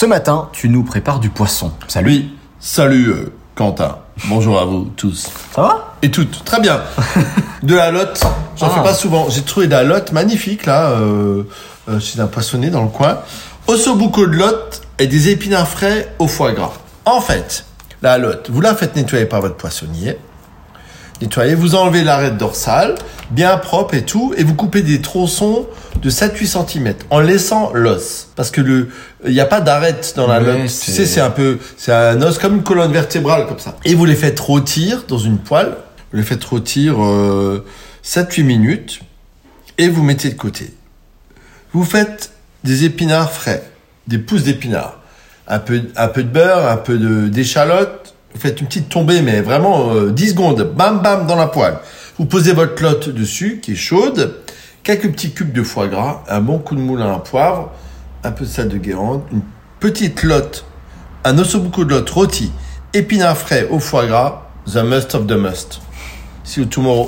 Ce matin, tu nous prépares du poisson. Salut. Oui, salut euh, Quentin. Bonjour à vous tous. Ça va? Et toutes, très bien. De la lotte, j'en Ah. fais pas souvent. J'ai trouvé de la lotte magnifique là, euh, euh, chez un poissonnier dans le coin. Ossobuco de lotte et des épinards frais au foie gras. En fait, la lotte, vous la faites nettoyer par votre poissonnier. Nettoyez, vous enlevez l'arête dorsale, bien propre et tout, et vous coupez des tronçons de 7-8 cm en laissant l'os. Parce que le, il n'y a pas d'arête dans la lotte. Tu sais, c'est un peu, c'est un os comme une colonne vertébrale comme ça. Et vous les faites rôtir dans une poêle. Vous les faites rôtir euh, 7-8 minutes et vous mettez de côté. Vous faites des épinards frais, des pousses d'épinards, un peu, un peu de beurre, un peu de d'échalote. Vous faites une petite tombée, mais vraiment euh, 10 secondes, bam bam dans la poêle. Vous posez votre lotte dessus, qui est chaude, quelques petits cubes de foie gras, un bon coup de moulin à poivre, un peu de sel de Guérande, une petite lotte, un ossobuco de lotte rôti, épinards frais au foie gras, the must of the must. See you tomorrow.